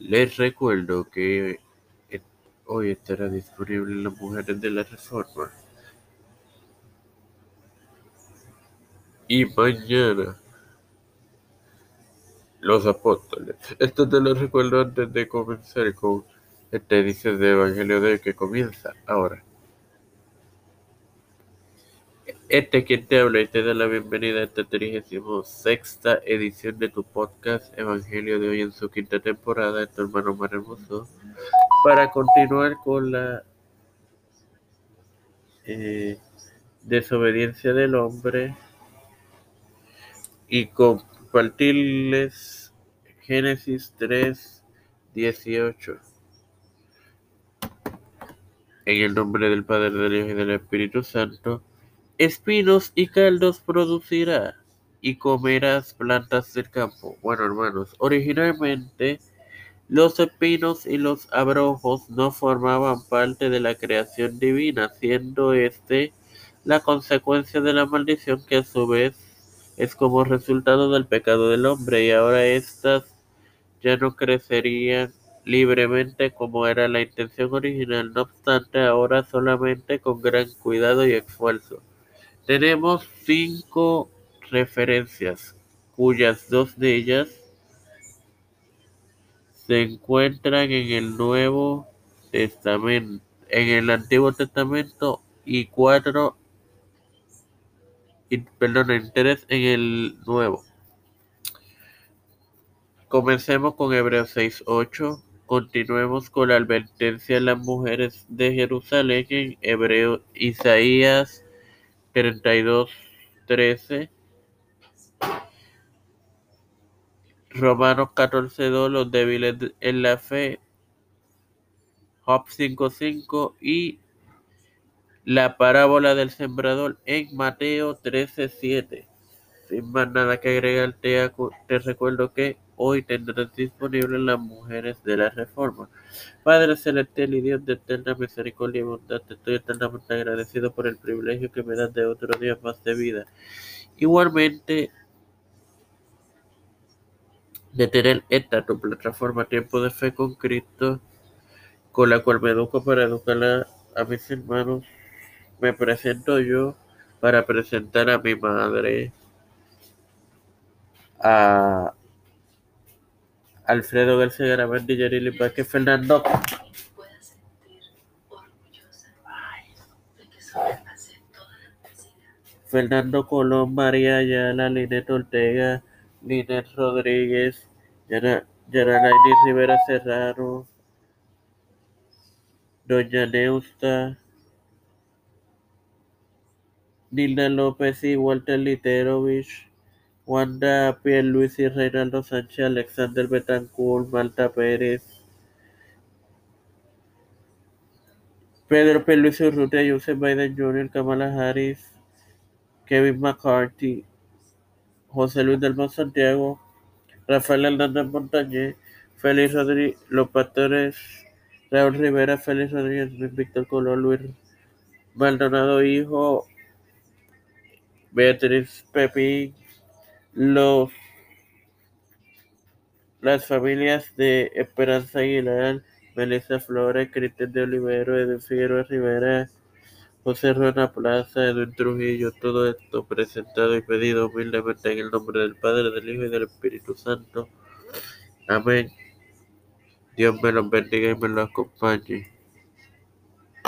Les recuerdo que eh, hoy estará disponible las mujeres de la reforma. Y mañana los apóstoles. Esto te lo recuerdo antes de comenzar con esta edición de Evangelio de que comienza ahora. Este quien te habla y te da la bienvenida a esta 36 edición de tu podcast Evangelio de hoy en su quinta temporada, tu hermano más hermoso, para continuar con la eh, desobediencia del hombre y compartirles Génesis 3, 18. En el nombre del Padre, del Hijo y del Espíritu Santo, espinos y caldos producirá, y comerás plantas del campo. Bueno, hermanos, originalmente los espinos y los abrojos no formaban parte de la creación divina, siendo este la consecuencia de la maldición que a su vez es como resultado del pecado del hombre, y ahora estas ya no crecerían libremente como era la intención original, no obstante ahora solamente con gran cuidado y esfuerzo. Tenemos cinco referencias, cuyas dos de ellas se encuentran en el Nuevo Testamento, en el Antiguo Testamento y cuatro, y, perdón, en tres en el Nuevo. Comencemos con Hebreos 6.8. Continuemos con la advertencia a las mujeres de Jerusalén en Hebreo Isaías 32, 13. Romanos 14, 2, los débiles en la fe. Job 5.5 y la parábola del sembrador en Mateo 13.7. Sin más nada que agregar, te, te recuerdo que hoy tendrás disponibles las mujeres de la reforma. Padre celestial y Dios de eterna misericordia y bondad, te estoy eternamente agradecido por el privilegio que me das de otro día más de vida. Igualmente, de tener esta tu plataforma Tiempo de Fe con Cristo, con la cual me educo para educar a, a mis hermanos. Me presento yo para presentar a mi madre, a Alfredo García Garamendi, Yarili Vázquez, Fernando. Fernando Colón, María Ayala, Linet Ortega, Linet Rodríguez, Yaralaini Rivera Serrano, Doña Neusta, Nilda López y Walter Literovich. Wanda Pierluisi, Reinaldo Sánchez, Alexander Betancourt, Malta Pérez, Pedro Pierluisi Urrutia, Joseph Biden Jr., Kamala Harris, Kevin McCarthy, José Luis del Monte Santiago, Rafael Hernández Montañez, Félix Rodríguez, Los Pastores, Raúl Rivera, Félix Rodríguez, Luis Víctor Colón, Luis Maldonado Hijo, Beatriz Pepín, los, las familias de Esperanza Aguilar, Melissa Flores, Cristian de Olivero, Edwin Figueroa Rivera, José Ruana Plaza, Edwin Trujillo, todo esto presentado y pedido humildemente en el nombre del Padre, del Hijo y del Espíritu Santo. Amén. Dios me los bendiga y me los acompañe.